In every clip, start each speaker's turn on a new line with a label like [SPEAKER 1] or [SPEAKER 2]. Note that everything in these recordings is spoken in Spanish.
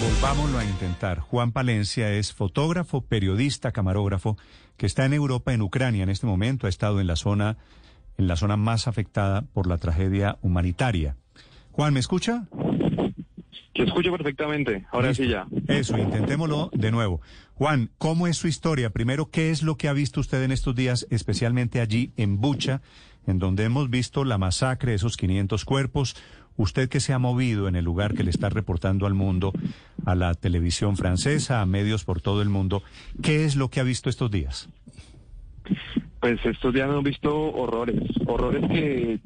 [SPEAKER 1] Volvámoslo a intentar. Juan Palencia es fotógrafo, periodista, camarógrafo, que está en Europa, en Ucrania en este momento. Ha estado en la zona, en la zona más afectada por la tragedia humanitaria. Juan, ¿me escucha?
[SPEAKER 2] Te escucho perfectamente. Ahora
[SPEAKER 1] Listo.
[SPEAKER 2] sí ya.
[SPEAKER 1] Eso, intentémoslo de nuevo. Juan, ¿cómo es su historia? Primero, ¿qué es lo que ha visto usted en estos días, especialmente allí en Bucha, en donde hemos visto la masacre, esos 500 cuerpos? Usted que se ha movido en el lugar que le está reportando al mundo, a la televisión francesa, a medios por todo el mundo, ¿qué es lo que ha visto estos días?
[SPEAKER 2] Pues estos días hemos visto horrores, horrores que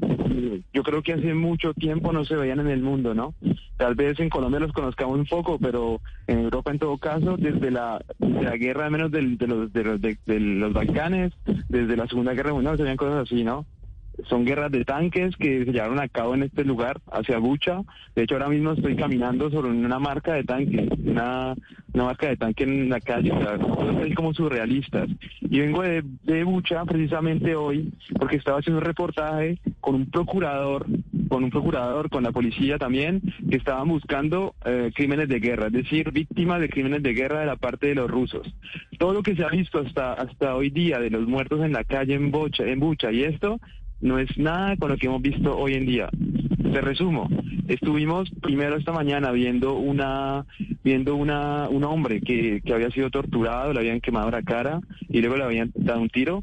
[SPEAKER 2] yo creo que hace mucho tiempo no se veían en el mundo, ¿no? Tal vez en Colombia los conozcamos un poco, pero en Europa en todo caso, desde la, guerra menos del- de, los, de, los, de los Balcanes, desde la Segunda Guerra Mundial se veían cosas así, ¿no? Son guerras de tanques que se llevaron a cabo en este lugar, hacia Bucha. De hecho, ahora mismo estoy caminando sobre una marca de tanque, una, una marca de tanque en la calle, o sea, así como surrealistas. Y vengo de, de Bucha precisamente hoy porque estaba haciendo un reportaje con un procurador, con un procurador, con la policía también, que estaban buscando eh, crímenes de guerra, es decir, víctimas de crímenes de guerra de la parte de los rusos. Todo lo que se ha visto hasta, hasta hoy día de los muertos en la calle en Bucha, en Bucha y esto no es nada con lo que hemos visto hoy en día. Te resumo, estuvimos primero esta mañana viendo una viendo una un hombre que, que había sido torturado, le habían quemado la cara y luego le habían dado un tiro.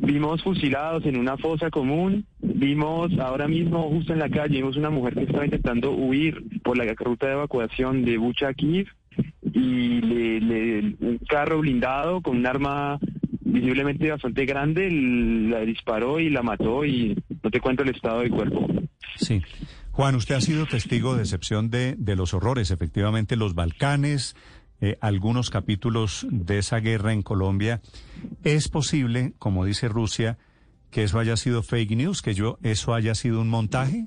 [SPEAKER 2] Vimos fusilados en una fosa común, vimos ahora mismo justo en la calle, vimos una mujer que estaba intentando huir por la ruta de evacuación de Bucha Kiev y le- un carro blindado con un arma visiblemente bastante grande la disparó y la mató y no te cuento el estado del cuerpo.
[SPEAKER 1] Sí. Juan, usted ha sido testigo de excepción de, de los horrores, efectivamente, los Balcanes, eh, algunos capítulos de esa guerra en Colombia. ¿Es posible, como dice Rusia, que eso haya sido fake news, que yo, eso haya sido un montaje?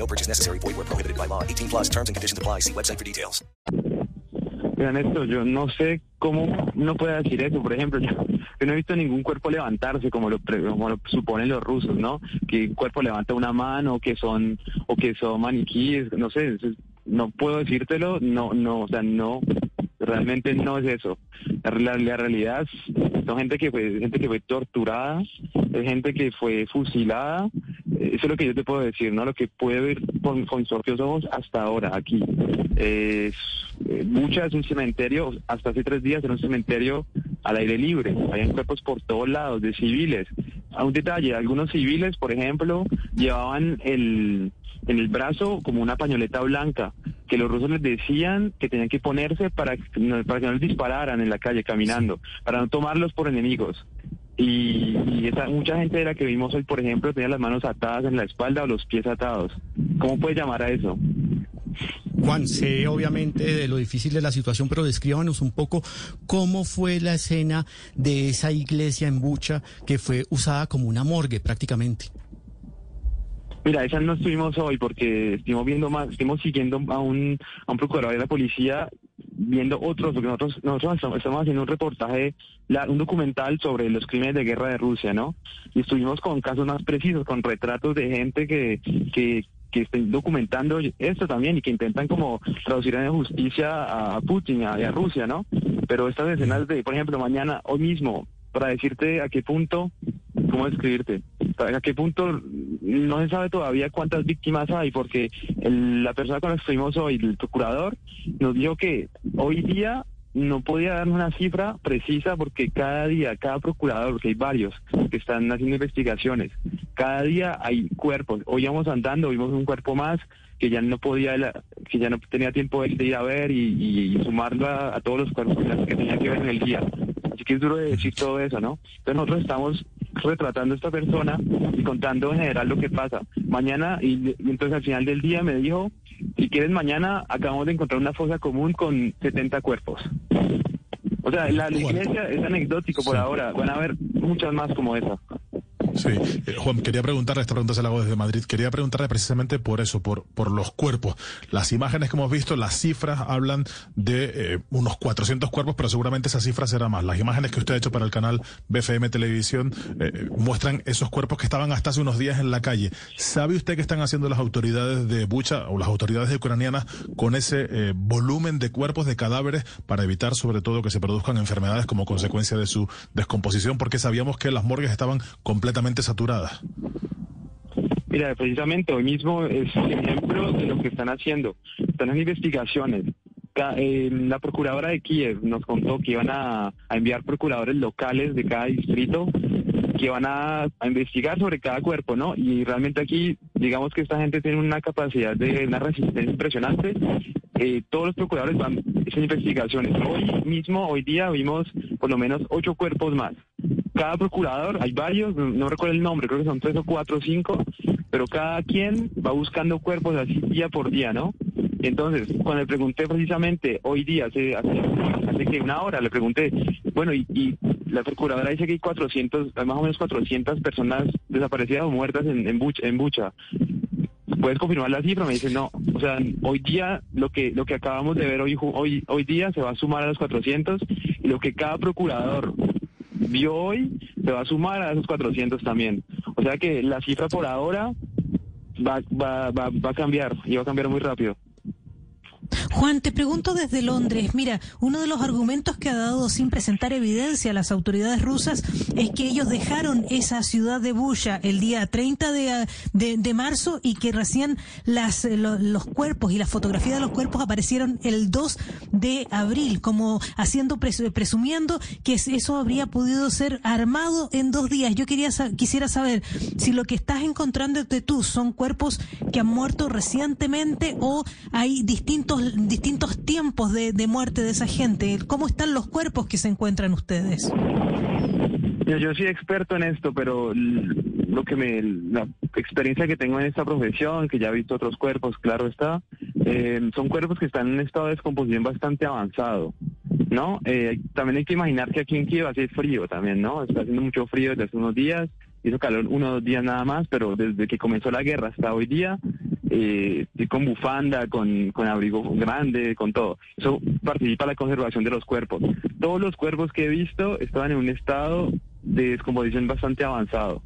[SPEAKER 3] No purchase necessary. Void where prohibited by law. 18 plus terms and conditions apply. See website for details.
[SPEAKER 2] Vean esto, yo no sé cómo uno puede decir eso. Por ejemplo, yo, yo no he visto ningún cuerpo levantarse como lo, como lo suponen los rusos, ¿no? Que un cuerpo levanta una mano, que son o que son maniquíes, no sé. No puedo decírtelo, no, no, o sea, no, realmente no es eso. La, la- realidad son gente que fue gente que fue torturada, es gente que fue fusilada. Eso es lo que yo te puedo decir, ¿no? Lo que puede ver con, con propios ojos hasta ahora aquí. Es, eh, Bucha es un cementerio, hasta hace tres días era un cementerio al aire libre. Habían cuerpos por todos lados de civiles. A un detalle, algunos civiles, por ejemplo, llevaban el, en el brazo como una pañoleta blanca que los rusos les decían que tenían que ponerse para, para que no les dispararan en la calle caminando, para no tomarlos por enemigos. Y, y esa, mucha gente de la que vimos hoy, por ejemplo, tenía las manos atadas en la espalda o los pies atados. ¿Cómo puedes llamar a eso?
[SPEAKER 4] Juan, sé obviamente de lo difícil de la situación, pero descríbanos un poco cómo fue la escena de esa iglesia en Bucha que fue usada como una morgue prácticamente.
[SPEAKER 2] Mira, esa no estuvimos hoy porque estuvimos viendo más, estuvimos siguiendo a un, a un procurador de la policía, viendo otros, porque nosotros, nosotros estamos, haciendo un reportaje, un documental sobre los crímenes de guerra de Rusia, ¿no? Y estuvimos con casos más precisos, con retratos de gente que, que, que estén documentando esto también y que intentan como traducir en justicia a, Putin a, a Rusia, ¿no? Pero estas escenas de, por ejemplo, mañana, hoy mismo, para decirte a qué punto, ¿cómo describirte? ¿A qué punto no se sabe todavía cuántas víctimas hay? Porque el- la persona con la que estuvimos hoy, el procurador, nos dijo que hoy día no podía darme una cifra precisa porque cada día, cada procurador, porque hay varios que están haciendo investigaciones, cada día hay cuerpos. Hoy íbamos andando, vimos un cuerpo más que ya no podía, que ya no tenía tiempo de ir a ver y, y sumarlo a, a, todos los cuerpos que tenía que ver en el día. Así que es duro de decir todo eso, ¿no? Entonces nosotros estamos retratando a esta persona y contando en general lo que pasa. Mañana, y, y entonces al final del día me dijo, si quieres mañana, acabamos de encontrar una fosa común con 70 cuerpos. O sea, la, la iglesia es anecdótico por ahora, van a haber muchas más como esa.
[SPEAKER 5] Sí, eh, Juan, quería preguntarle, esta pregunta se la hago desde Madrid, quería preguntarle precisamente por eso, por, los cuerpos. Las imágenes que hemos visto, las cifras hablan de eh, unos 400 cuerpos, pero seguramente esa cifra será más. Las imágenes que usted ha hecho para el canal BFM Televisión eh, muestran esos cuerpos que estaban hasta hace unos días en la calle. ¿Sabe usted qué están haciendo las autoridades de Bucha o las autoridades ucranianas con ese eh, volumen de cuerpos, de cadáveres, para evitar sobre todo que se produzcan enfermedades como consecuencia de su descomposición? Porque sabíamos que las morgues estaban completamente saturadas.
[SPEAKER 2] Mira, precisamente hoy mismo es ejemplo de lo que están haciendo. Están en investigaciones. Eh, la procuradora de Kiev nos contó que iban a, enviar procuradores locales de cada distrito que van a, investigar sobre cada cuerpo, ¿no? Y realmente aquí, digamos que esta gente tiene una capacidad de una resistencia impresionante. Eh, todos los procuradores van a investigaciones. Hoy mismo, hoy día, vimos por lo menos ocho cuerpos más. Cada procurador, hay varios, no recuerdo el nombre, creo que son tres o cuatro o cinco, pero cada quien va buscando cuerpos así día por día, ¿no? Entonces, cuando le pregunté precisamente hoy día, hace, hace, que una hora, le pregunté, bueno, y, y, la procuradora dice que hay 400, hay más o menos 400 personas desaparecidas o muertas en, en, Bucha, en Bucha. ¿Puedes confirmar la cifra? Me dice, no. O sea, hoy día, lo que lo que acabamos de ver hoy, hoy, hoy día se va a sumar a los 400 y lo que cada procurador vio hoy se va a sumar a esos 400 también. O sea que la cifra por ahora va, va, va, va a cambiar y va a cambiar muy rápido.
[SPEAKER 6] Juan, te pregunto desde Londres. Mira, uno de los argumentos que ha dado sin presentar evidencia a las autoridades rusas es que ellos dejaron esa ciudad de Bucha el día 30 de, de, de marzo y que recién las, lo, los cuerpos y la fotografía de los cuerpos aparecieron el 2 de abril, como haciendo pres, presumiendo que eso habría podido ser armado en dos días. Yo quería quisiera saber si lo que estás encontrando de tú son cuerpos que han muerto recientemente o hay distintos distintos tiempos de, de, muerte de esa gente. ¿Cómo están los cuerpos que se encuentran ustedes?
[SPEAKER 2] Yo, yo soy experto en esto, pero lo que me, la experiencia que tengo en esta profesión, que ya he visto otros cuerpos, claro está, eh, son cuerpos que están en un estado de descomposición bastante avanzado. ¿No? Eh, también hay que imaginar que aquí en Kiev hace frío también, ¿no? Está haciendo mucho frío desde hace unos días, hizo calor uno o dos días nada más, pero desde que comenzó la guerra hasta hoy día eh, con bufanda, con, con abrigo grande, con todo. Eso participa la conservación de los cuerpos. Todos los cuerpos que he visto estaban en un estado de descomposición bastante avanzado.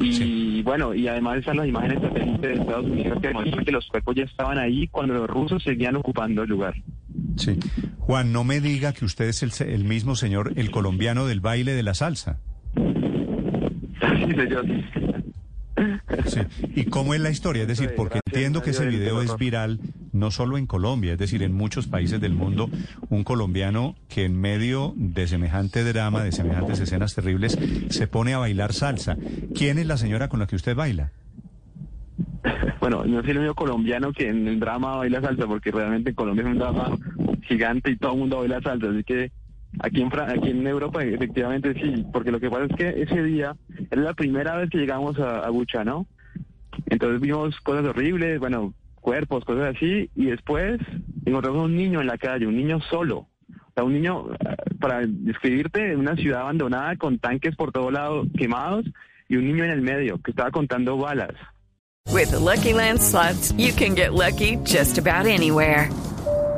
[SPEAKER 2] Y sí. bueno, y además están las imágenes de Estados Unidos que demuestran que los cuerpos ya estaban ahí cuando los rusos seguían ocupando el lugar.
[SPEAKER 1] Sí. Juan, no me diga que usted es el, el mismo señor, el colombiano del baile de la salsa.
[SPEAKER 2] Sí, señor.
[SPEAKER 1] Sí. ¿Y cómo es la historia? Es decir, porque entiendo que ese video es viral no solo en Colombia, es decir, en muchos países del mundo, un colombiano que en medio de semejante drama, de semejantes escenas terribles, se pone a bailar salsa. ¿Quién es la señora con la que usted baila?
[SPEAKER 2] Bueno, no soy el único colombiano que en el drama baila salsa, porque realmente en Colombia es un drama gigante y todo el mundo baila salsa, así que Aquí en, aquí en Europa efectivamente sí, porque lo que pasa es que ese día era la primera vez que llegamos a, a Bucha, ¿no? Entonces vimos cosas horribles, bueno, cuerpos, cosas así, y después encontramos un niño en la calle, un niño solo. O sea, un niño, para describirte, en una ciudad abandonada con tanques por todo lado quemados y un niño en el medio que estaba contando balas.
[SPEAKER 7] With the Lucky Land slots, you can get lucky just about anywhere.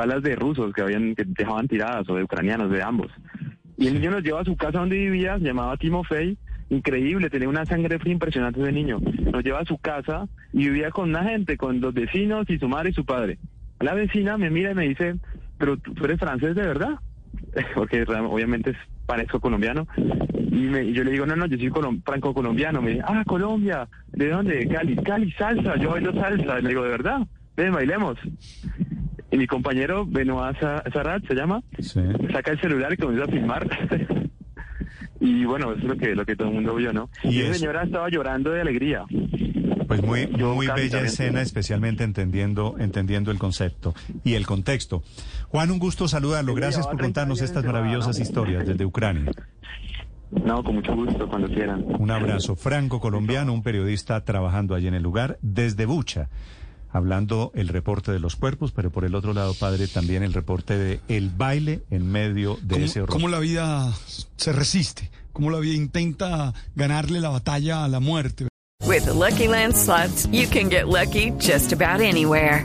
[SPEAKER 2] Balas de rusos que habían que dejaban tiradas o de ucranianos de ambos Y el niño nos lleva a su casa donde vivía, se llamaba Timofey, increíble, tenía una sangre fría impresionante ese niño. Nos lleva a su casa y vivía con una gente, con los vecinos y su madre y su padre. La vecina me mira y me dice, pero tú eres francés de verdad, porque obviamente es parezco colombiano. Y, me- y yo le digo, no, no, yo soy colom- franco-colombiano. Me dice, ah, Colombia, ¿de dónde? De Cali, Cali, salsa, yo bailo salsa. Y le digo, ¿de verdad? Ven, bailemos. Y mi compañero, Benoit Sarat, se llama, saca el celular y comienza a filmar. y bueno, eso es lo que, lo que todo el mundo vio, ¿no?
[SPEAKER 1] Y
[SPEAKER 2] Y,
[SPEAKER 1] eso-
[SPEAKER 2] señora estaba llorando de alegría.
[SPEAKER 1] Pues muy, muy bella escena, especialmente entendiendo, entendiendo el concepto y el contexto. Juan, un gusto saludarlo. Gracias por contarnos estas maravillosas historias desde Ucrania.
[SPEAKER 2] No, con mucho gusto, cuando quieran.
[SPEAKER 1] Un abrazo franco-colombiano, un periodista trabajando allí en el lugar, desde Bucha, hablando el reporte de los cuerpos, pero por el otro lado, padre, también el reporte de el baile en medio de
[SPEAKER 8] ¿Cómo,
[SPEAKER 1] ese horror.
[SPEAKER 8] cómo la vida se resiste? ¿Cómo la vida intenta ganarle la batalla a la muerte?
[SPEAKER 7] With the Lucky Land slots, you can get lucky just about anywhere.